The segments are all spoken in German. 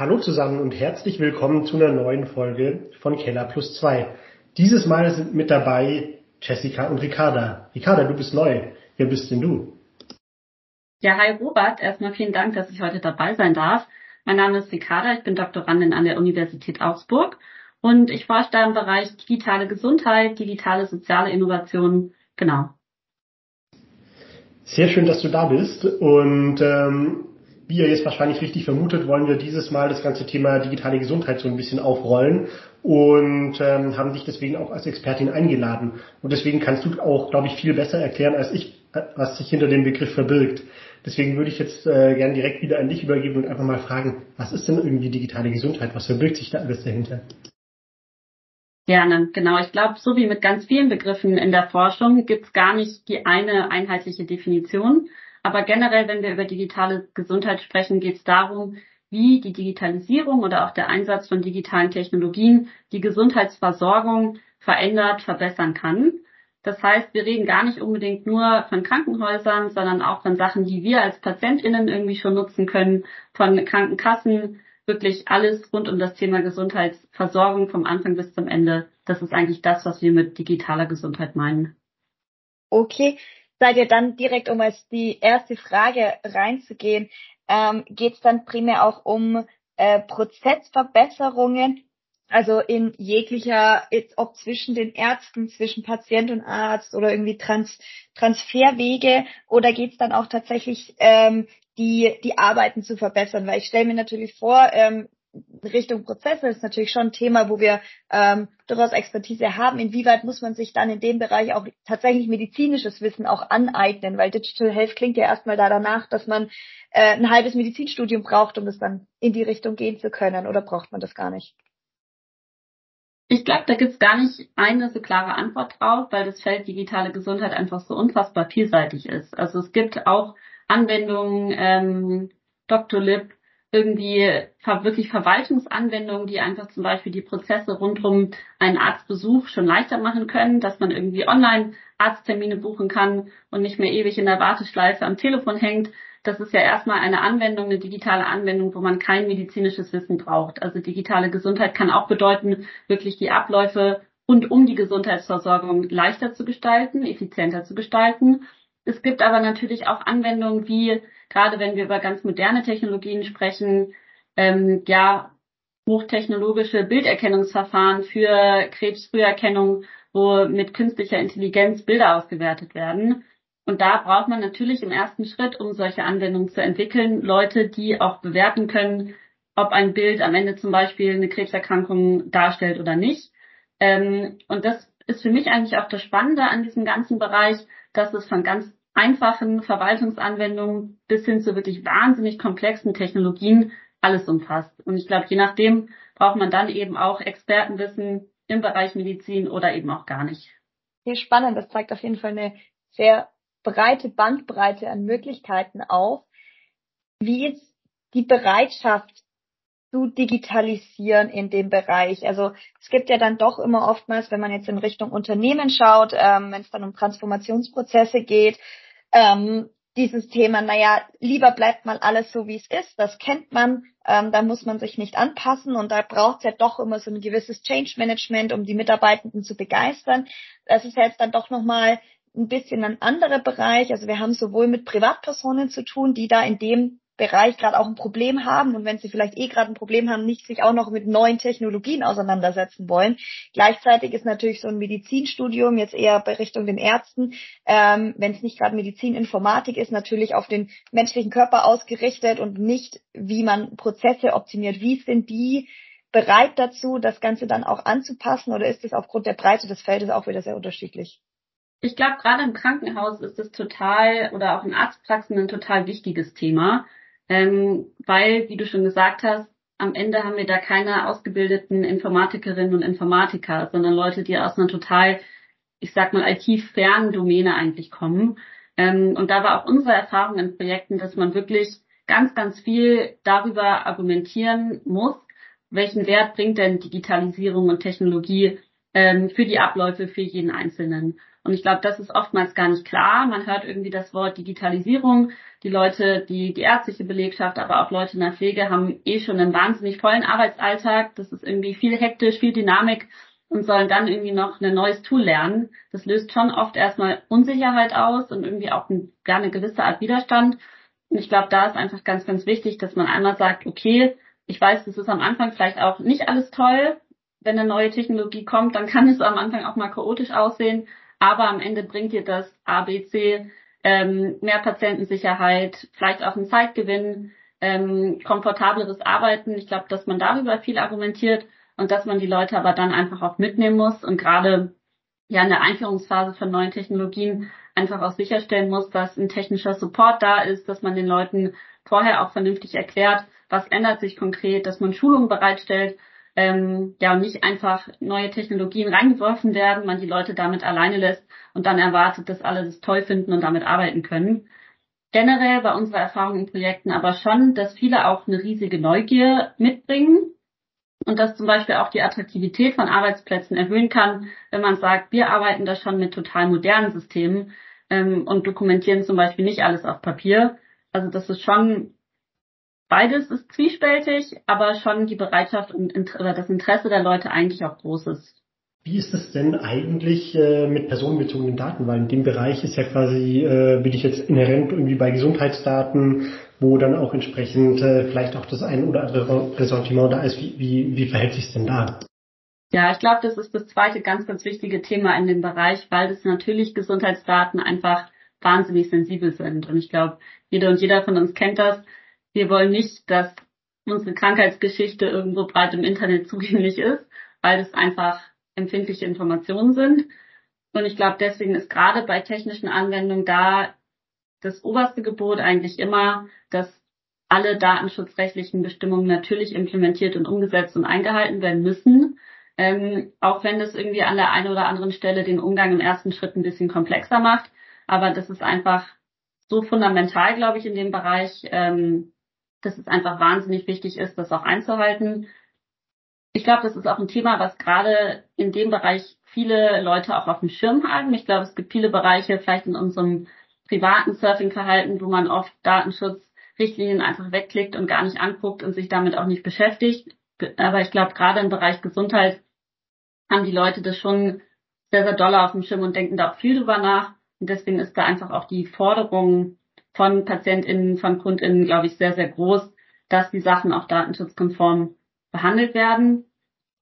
Hallo zusammen und herzlich willkommen zu einer neuen Folge von Keller Plus 2. Dieses Mal sind mit dabei Jessica und Ricarda. Ricarda, du bist neu. Wer bist denn du? Ja, hi Robert. Erstmal vielen Dank, dass ich heute dabei sein darf. Mein Name ist Ricarda, ich bin Doktorandin an der Universität Augsburg und ich forsche da im Bereich digitale Gesundheit, digitale soziale Innovation. Genau. Sehr schön, dass du da bist. Und ähm, wie ihr jetzt wahrscheinlich richtig vermutet, wollen wir dieses Mal das ganze Thema digitale Gesundheit so ein bisschen aufrollen und ähm, haben dich deswegen auch als Expertin eingeladen. Und deswegen kannst du auch, glaube ich, viel besser erklären als ich, was sich hinter dem Begriff verbirgt. Deswegen würde ich jetzt äh, gerne direkt wieder an dich übergeben und einfach mal fragen, was ist denn irgendwie digitale Gesundheit? Was verbirgt sich da alles dahinter? Gerne, genau. Ich glaube, so wie mit ganz vielen Begriffen in der Forschung gibt es gar nicht die eine einheitliche Definition. Aber generell, wenn wir über digitale Gesundheit sprechen, geht es darum, wie die Digitalisierung oder auch der Einsatz von digitalen Technologien die Gesundheitsversorgung verändert, verbessern kann. Das heißt, wir reden gar nicht unbedingt nur von Krankenhäusern, sondern auch von Sachen, die wir als PatientInnen irgendwie schon nutzen können, von Krankenkassen, wirklich alles rund um das Thema Gesundheitsversorgung vom Anfang bis zum Ende. Das ist eigentlich das, was wir mit digitaler Gesundheit meinen. Okay. Seid ihr dann direkt, um als die erste Frage reinzugehen, ähm, geht es dann primär auch um äh, Prozessverbesserungen, also in jeglicher, ob zwischen den Ärzten, zwischen Patient und Arzt oder irgendwie Trans Transferwege oder geht es dann auch tatsächlich ähm, die, die Arbeiten zu verbessern? Weil ich stelle mir natürlich vor, ähm, Richtung Prozesse ist natürlich schon ein Thema, wo wir ähm, durchaus Expertise haben. Inwieweit muss man sich dann in dem Bereich auch tatsächlich medizinisches Wissen auch aneignen? Weil Digital Health klingt ja erstmal da danach, dass man äh, ein halbes Medizinstudium braucht, um das dann in die Richtung gehen zu können. Oder braucht man das gar nicht? Ich glaube, da gibt's gar nicht eine so klare Antwort drauf, weil das Feld digitale Gesundheit einfach so unfassbar vielseitig ist. Also es gibt auch Anwendungen, ähm, Dr. Lib, irgendwie wirklich Verwaltungsanwendungen, die einfach zum Beispiel die Prozesse rund um einen Arztbesuch schon leichter machen können, dass man irgendwie online Arzttermine buchen kann und nicht mehr ewig in der Warteschleife am Telefon hängt. Das ist ja erstmal eine Anwendung, eine digitale Anwendung, wo man kein medizinisches Wissen braucht. Also digitale Gesundheit kann auch bedeuten, wirklich die Abläufe und um die Gesundheitsversorgung leichter zu gestalten, effizienter zu gestalten es gibt aber natürlich auch Anwendungen wie, gerade wenn wir über ganz moderne Technologien sprechen, ähm, ja, hochtechnologische Bilderkennungsverfahren für Krebsfrüherkennung, wo mit künstlicher Intelligenz Bilder ausgewertet werden. Und da braucht man natürlich im ersten Schritt, um solche Anwendungen zu entwickeln, Leute, die auch bewerten können, ob ein Bild am Ende zum Beispiel eine Krebserkrankung darstellt oder nicht. Ähm, und das ist für mich eigentlich auch das Spannende an diesem ganzen Bereich, dass es von ganz einfachen Verwaltungsanwendungen bis hin zu wirklich wahnsinnig komplexen Technologien alles umfasst. Und ich glaube, je nachdem braucht man dann eben auch Expertenwissen im Bereich Medizin oder eben auch gar nicht. Sehr spannend. Das zeigt auf jeden Fall eine sehr breite Bandbreite an Möglichkeiten auf. Wie ist die Bereitschaft zu digitalisieren in dem Bereich? Also es gibt ja dann doch immer oftmals, wenn man jetzt in Richtung Unternehmen schaut, ähm, wenn es dann um Transformationsprozesse geht, ähm, dieses Thema, naja, lieber bleibt mal alles so, wie es ist, das kennt man, ähm, da muss man sich nicht anpassen und da braucht es ja doch immer so ein gewisses Change Management, um die Mitarbeitenden zu begeistern. Das ist ja jetzt dann doch nochmal ein bisschen ein anderer Bereich. Also wir haben sowohl mit Privatpersonen zu tun, die da in dem Bereich gerade auch ein Problem haben und wenn sie vielleicht eh gerade ein Problem haben, nicht sich auch noch mit neuen Technologien auseinandersetzen wollen. Gleichzeitig ist natürlich so ein Medizinstudium jetzt eher bei Richtung den Ärzten, ähm, wenn es nicht gerade Medizininformatik ist, natürlich auf den menschlichen Körper ausgerichtet und nicht, wie man Prozesse optimiert. Wie sind die bereit dazu, das Ganze dann auch anzupassen oder ist es aufgrund der Breite des Feldes auch wieder sehr unterschiedlich? Ich glaube, gerade im Krankenhaus ist es total oder auch in Arztpraxen ein total wichtiges Thema, ähm, weil, wie du schon gesagt hast, am Ende haben wir da keine ausgebildeten Informatikerinnen und Informatiker, sondern Leute, die aus einer total, ich sag mal, IT-fernen Domäne eigentlich kommen. Ähm, und da war auch unsere Erfahrung in Projekten, dass man wirklich ganz, ganz viel darüber argumentieren muss, welchen Wert bringt denn Digitalisierung und Technologie ähm, für die Abläufe für jeden Einzelnen. Und ich glaube, das ist oftmals gar nicht klar. Man hört irgendwie das Wort Digitalisierung. Die Leute, die, die ärztliche Belegschaft, aber auch Leute in der Pflege haben eh schon einen wahnsinnig vollen Arbeitsalltag. Das ist irgendwie viel hektisch, viel Dynamik und sollen dann irgendwie noch ein neues Tool lernen. Das löst schon oft erstmal Unsicherheit aus und irgendwie auch gar eine gewisse Art Widerstand. Und ich glaube, da ist einfach ganz, ganz wichtig, dass man einmal sagt, okay, ich weiß, das ist am Anfang vielleicht auch nicht alles toll. Wenn eine neue Technologie kommt, dann kann es am Anfang auch mal chaotisch aussehen. Aber am Ende bringt dir das ABC ähm, mehr Patientensicherheit, vielleicht auch einen Zeitgewinn, ähm, komfortableres Arbeiten. Ich glaube, dass man darüber viel argumentiert und dass man die Leute aber dann einfach auch mitnehmen muss und gerade ja in der Einführungsphase von neuen Technologien einfach auch sicherstellen muss, dass ein technischer Support da ist, dass man den Leuten vorher auch vernünftig erklärt, was ändert sich konkret, dass man Schulungen bereitstellt, ähm, ja und nicht einfach neue Technologien reingeworfen werden, man die Leute damit alleine lässt und dann erwartet, dass alle das toll finden und damit arbeiten können. Generell bei unserer Erfahrung in Projekten aber schon, dass viele auch eine riesige Neugier mitbringen und dass zum Beispiel auch die Attraktivität von Arbeitsplätzen erhöhen kann, wenn man sagt, wir arbeiten da schon mit total modernen Systemen ähm, und dokumentieren zum Beispiel nicht alles auf Papier. Also das ist schon beides ist zwiespältig, aber schon die Bereitschaft und oder das Interesse der Leute eigentlich auch groß ist. Wie ist es denn eigentlich äh, mit personenbezogenen Daten? Weil in dem Bereich ist ja quasi, äh, bin ich jetzt inhärent irgendwie bei Gesundheitsdaten, wo dann auch entsprechend äh, vielleicht auch das ein oder andere Ressentiment da ist. Wie, wie, wie verhält sich denn da? Ja, ich glaube, das ist das zweite ganz, ganz wichtige Thema in dem Bereich, weil das natürlich Gesundheitsdaten einfach wahnsinnig sensibel sind. Und ich glaube, jeder und jeder von uns kennt das. Wir wollen nicht, dass unsere Krankheitsgeschichte irgendwo breit im Internet zugänglich ist, weil es einfach empfindliche Informationen sind. Und ich glaube, deswegen ist gerade bei technischen Anwendungen da das oberste Gebot eigentlich immer, dass alle datenschutzrechtlichen Bestimmungen natürlich implementiert und umgesetzt und eingehalten werden müssen. Ähm, auch wenn das irgendwie an der einen oder anderen Stelle den Umgang im ersten Schritt ein bisschen komplexer macht. Aber das ist einfach so fundamental, glaube ich, in dem Bereich, ähm, dass es einfach wahnsinnig wichtig ist, das auch einzuhalten. Ich glaube, das ist auch ein Thema, was gerade in dem Bereich viele Leute auch auf dem Schirm haben. Ich glaube, es gibt viele Bereiche, vielleicht in unserem privaten Surfing-Verhalten, wo man oft Datenschutzrichtlinien einfach wegklickt und gar nicht anguckt und sich damit auch nicht beschäftigt. Aber ich glaube, gerade im Bereich Gesundheit haben die Leute das schon sehr, sehr doll auf dem Schirm und denken da auch viel drüber nach. Und deswegen ist da einfach auch die Forderung von PatientInnen, von KundInnen, glaube ich, sehr, sehr groß, dass die Sachen auch datenschutzkonform behandelt werden.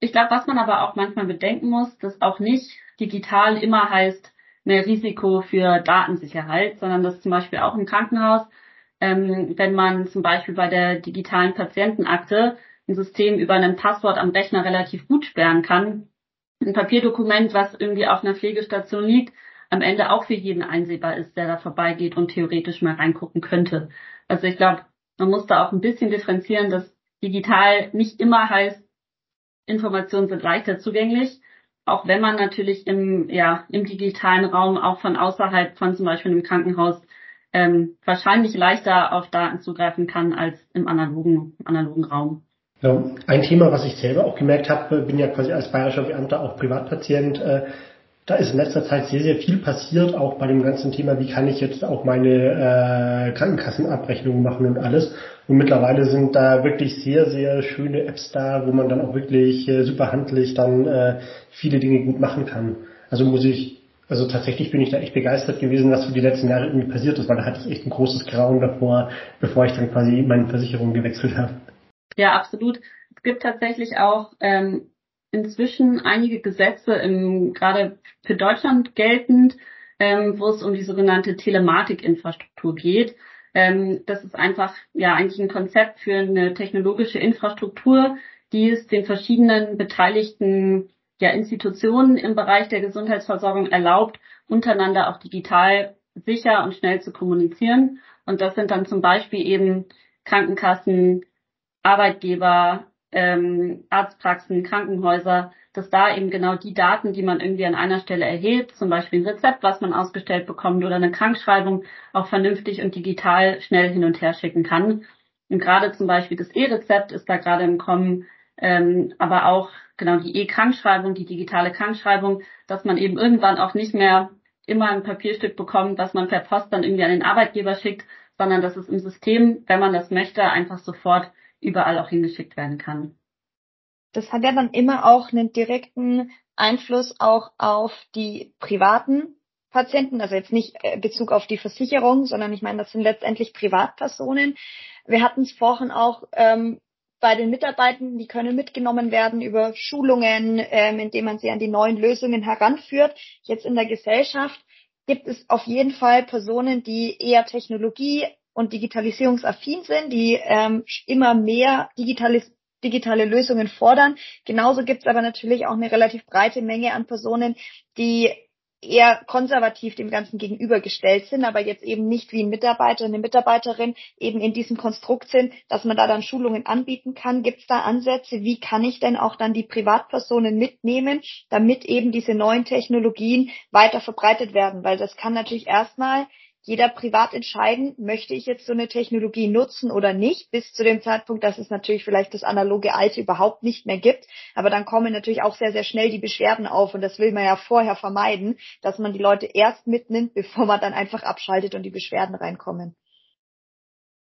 Ich glaube, was man aber auch manchmal bedenken muss, dass auch nicht digital immer heißt mehr Risiko für Datensicherheit, sondern dass zum Beispiel auch im Krankenhaus, ähm, wenn man zum Beispiel bei der digitalen Patientenakte ein System über ein Passwort am Rechner relativ gut sperren kann, ein Papierdokument, was irgendwie auf einer Pflegestation liegt, am Ende auch für jeden einsehbar ist, der da vorbeigeht und theoretisch mal reingucken könnte. Also ich glaube, man muss da auch ein bisschen differenzieren, dass digital nicht immer heißt, Informationen sind leichter zugänglich, auch wenn man natürlich im, ja, im digitalen Raum auch von außerhalb von zum Beispiel einem Krankenhaus ähm, wahrscheinlich leichter auf Daten zugreifen kann als im analogen, analogen Raum. Ja, ein Thema, was ich selber auch gemerkt habe, bin ja quasi als bayerischer Beamter auch Privatpatient, äh, da ist in letzter Zeit sehr, sehr viel passiert, auch bei dem ganzen Thema, wie kann ich jetzt auch meine äh, Krankenkassenabrechnungen machen und alles. Und mittlerweile sind da wirklich sehr, sehr schöne Apps da, wo man dann auch wirklich äh, super handlich dann äh, viele Dinge gut machen kann. Also muss ich, also tatsächlich bin ich da echt begeistert gewesen, was für die letzten Jahre irgendwie passiert ist, weil da hatte ich echt ein großes Grauen davor, bevor ich dann quasi meine Versicherung gewechselt habe. Ja, absolut. Es gibt tatsächlich auch ähm, inzwischen einige Gesetze im, gerade für Deutschland geltend, ähm, wo es um die sogenannte Telematikinfrastruktur geht. Ähm, das ist einfach ja eigentlich ein Konzept für eine technologische Infrastruktur, die es den verschiedenen beteiligten ja, Institutionen im Bereich der Gesundheitsversorgung erlaubt, untereinander auch digital sicher und schnell zu kommunizieren. Und das sind dann zum Beispiel eben Krankenkassen, Arbeitgeber, ähm, Arztpraxen, Krankenhäuser, dass da eben genau die Daten, die man irgendwie an einer Stelle erhebt, zum Beispiel ein Rezept, was man ausgestellt bekommt oder eine Krankschreibung, auch vernünftig und digital schnell hin und her schicken kann. Und gerade zum Beispiel das E-Rezept ist da gerade im Kommen, ähm, aber auch genau die E-Krankschreibung, die digitale Krankschreibung, dass man eben irgendwann auch nicht mehr immer ein Papierstück bekommt, was man per Post dann irgendwie an den Arbeitgeber schickt, sondern dass es im System, wenn man das möchte, einfach sofort überall auch hingeschickt werden kann. Das hat ja dann immer auch einen direkten Einfluss auch auf die privaten Patienten, also jetzt nicht äh, Bezug auf die Versicherung, sondern ich meine, das sind letztendlich Privatpersonen. Wir hatten es vorhin auch ähm, bei den Mitarbeitern, die können mitgenommen werden über Schulungen, ähm, indem man sie an die neuen Lösungen heranführt. Jetzt in der Gesellschaft gibt es auf jeden Fall Personen, die eher Technologie und digitalisierungsaffin sind, die ähm, immer mehr digitalis digitale Lösungen fordern. Genauso gibt es aber natürlich auch eine relativ breite Menge an Personen, die eher konservativ dem Ganzen gegenübergestellt sind, aber jetzt eben nicht wie ein Mitarbeiter, eine Mitarbeiterin eben in diesem Konstrukt sind, dass man da dann Schulungen anbieten kann. Gibt es da Ansätze? Wie kann ich denn auch dann die Privatpersonen mitnehmen, damit eben diese neuen Technologien weiter verbreitet werden? Weil das kann natürlich erstmal jeder privat entscheiden, möchte ich jetzt so eine Technologie nutzen oder nicht, bis zu dem Zeitpunkt, dass es natürlich vielleicht das analoge Alte überhaupt nicht mehr gibt. Aber dann kommen natürlich auch sehr, sehr schnell die Beschwerden auf und das will man ja vorher vermeiden, dass man die Leute erst mitnimmt, bevor man dann einfach abschaltet und die Beschwerden reinkommen.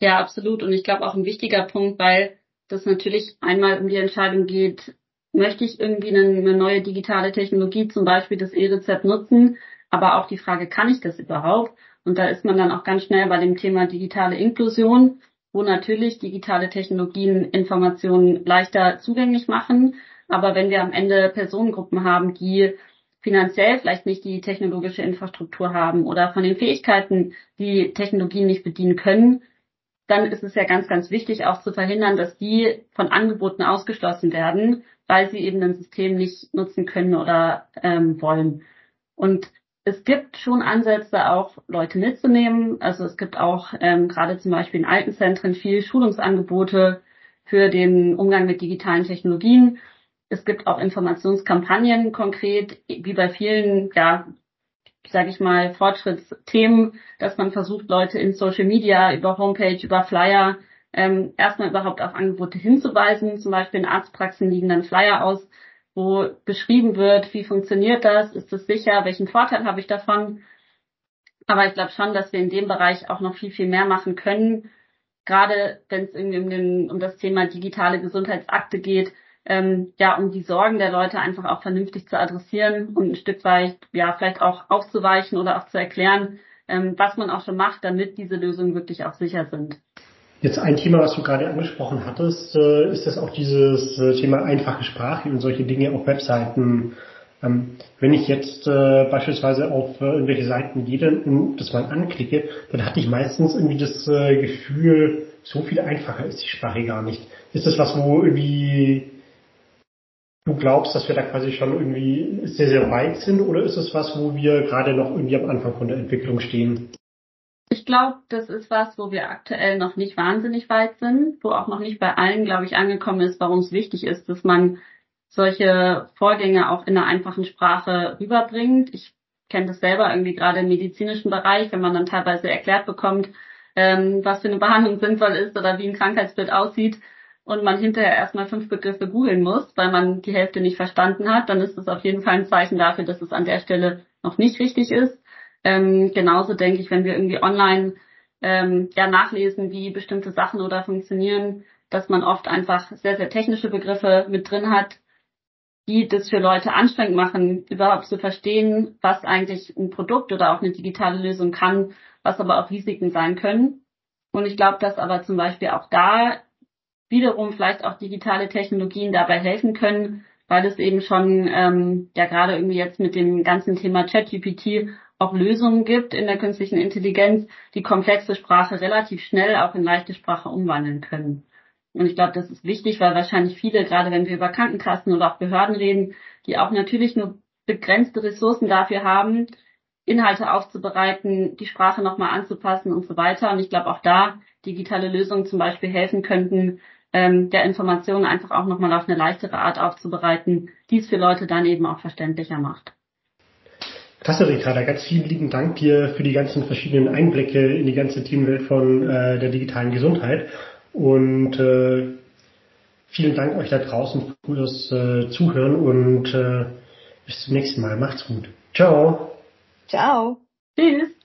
Ja, absolut. Und ich glaube auch ein wichtiger Punkt, weil das natürlich einmal um die Entscheidung geht, möchte ich irgendwie eine, neue digitale Technologie, zum Beispiel das E-Rezept nutzen, aber auch die Frage, kann ich das überhaupt? Und da ist man dann auch ganz schnell bei dem Thema digitale Inklusion, wo natürlich digitale Technologien Informationen leichter zugänglich machen. Aber wenn wir am Ende Personengruppen haben, die finanziell vielleicht nicht die technologische Infrastruktur haben oder von den Fähigkeiten die Technologien nicht bedienen können, dann ist es ja ganz, ganz wichtig auch zu verhindern, dass die von Angeboten ausgeschlossen werden, weil sie eben ein System nicht nutzen können oder ähm, wollen. Und es gibt schon Ansätze, auch Leute mitzunehmen. Also es gibt auch ähm, gerade zum Beispiel in Altenzentren viel Schulungsangebote für den Umgang mit digitalen Technologien. Es gibt auch Informationskampagnen konkret, wie bei vielen, ja, sage ich mal, Fortschrittsthemen, dass man versucht, Leute in Social Media, über Homepage, über Flyer ähm, erstmal überhaupt auf Angebote hinzuweisen. Zum Beispiel in Arztpraxen liegen dann Flyer aus, wo beschrieben wird, wie funktioniert das, ist es sicher, welchen Vorteil habe ich davon. Aber ich glaube schon, dass wir in dem Bereich auch noch viel, viel mehr machen können. Gerade wenn es irgendwie um, den, um das Thema digitale Gesundheitsakte geht, ähm, ja, um die Sorgen der Leute einfach auch vernünftig zu adressieren und ein Stück weit, ja, vielleicht auch aufzuweichen oder auch zu erklären, ähm, was man auch schon macht, damit diese Lösungen wirklich auch sicher sind. Jetzt ein Thema, was du gerade angesprochen hattest, äh, ist das auch dieses äh, Thema einfache Sprache und solche Dinge auf Webseiten. Ähm, wenn ich jetzt äh, beispielsweise auf irgendwelche Seiten gehe und das mal anklicke, dann hatte ich meistens irgendwie das Gefühl, so viel einfacher ist die Sprache gar nicht. Ist das was, wo irgendwie du glaubst, dass wir da quasi schon irgendwie sehr, sehr weit sind oder ist es was, wo wir gerade noch irgendwie am Anfang von der Entwicklung stehen? Ich glaube, das ist was, wo wir aktuell noch nicht wahnsinnig weit sind, wo auch noch nicht bei allen, glaube ich, angekommen ist, warum es wichtig ist, dass man solche Vorgänge auch in einer einfachen Sprache rüberbringt. Ich kenne das selber irgendwie gerade im medizinischen Bereich, wenn man dann teilweise erklärt bekommt, ähm, was für eine Behandlung sinnvoll ist oder wie ein Krankheitsbild aussieht und man hinterher erstmal fünf Begriffe googeln muss, weil man die Hälfte nicht verstanden hat, dann ist das auf jeden Fall ein Zeichen dafür, dass es an der Stelle noch nicht richtig ist. Ähm, genauso denke ich, wenn wir irgendwie online ähm, ja nachlesen, wie bestimmte Sachen oder funktionieren, dass man oft einfach sehr, sehr technische Begriffe mit drin hat, die das für Leute anstrengend machen, überhaupt zu verstehen, was eigentlich ein Produkt oder auch eine digitale Lösung kann, was aber auch Risiken sein können. Und ich glaube, dass aber zum Beispiel auch da wiederum vielleicht auch digitale Technologien dabei helfen können, weil es eben schon ähm, ja gerade irgendwie jetzt mit dem ganzen Thema ChatGPT auch Lösungen gibt in der künstlichen Intelligenz, die komplexe Sprache relativ schnell auch in leichte Sprache umwandeln können. Und ich glaube, das ist wichtig, weil wahrscheinlich viele, gerade wenn wir über Krankenkassen oder auch Behörden reden, die auch natürlich nur begrenzte Ressourcen dafür haben, Inhalte aufzubereiten, die Sprache nochmal anzupassen und so weiter. Und ich glaube, auch da digitale Lösungen zum Beispiel helfen könnten, ähm, der Informationen einfach auch nochmal auf eine leichtere Art aufzubereiten, die es für Leute dann eben auch verständlicher macht. Klasse, Ricarda. Ganz vielen lieben Dank dir für die ganzen verschiedenen Einblicke in die ganze Themenwelt von äh, der digitalen Gesundheit. Und äh, vielen Dank euch da draußen fürs äh, Zuhören und äh, bis zum nächsten Mal. Macht's gut. Ciao. Ciao. Tschüss.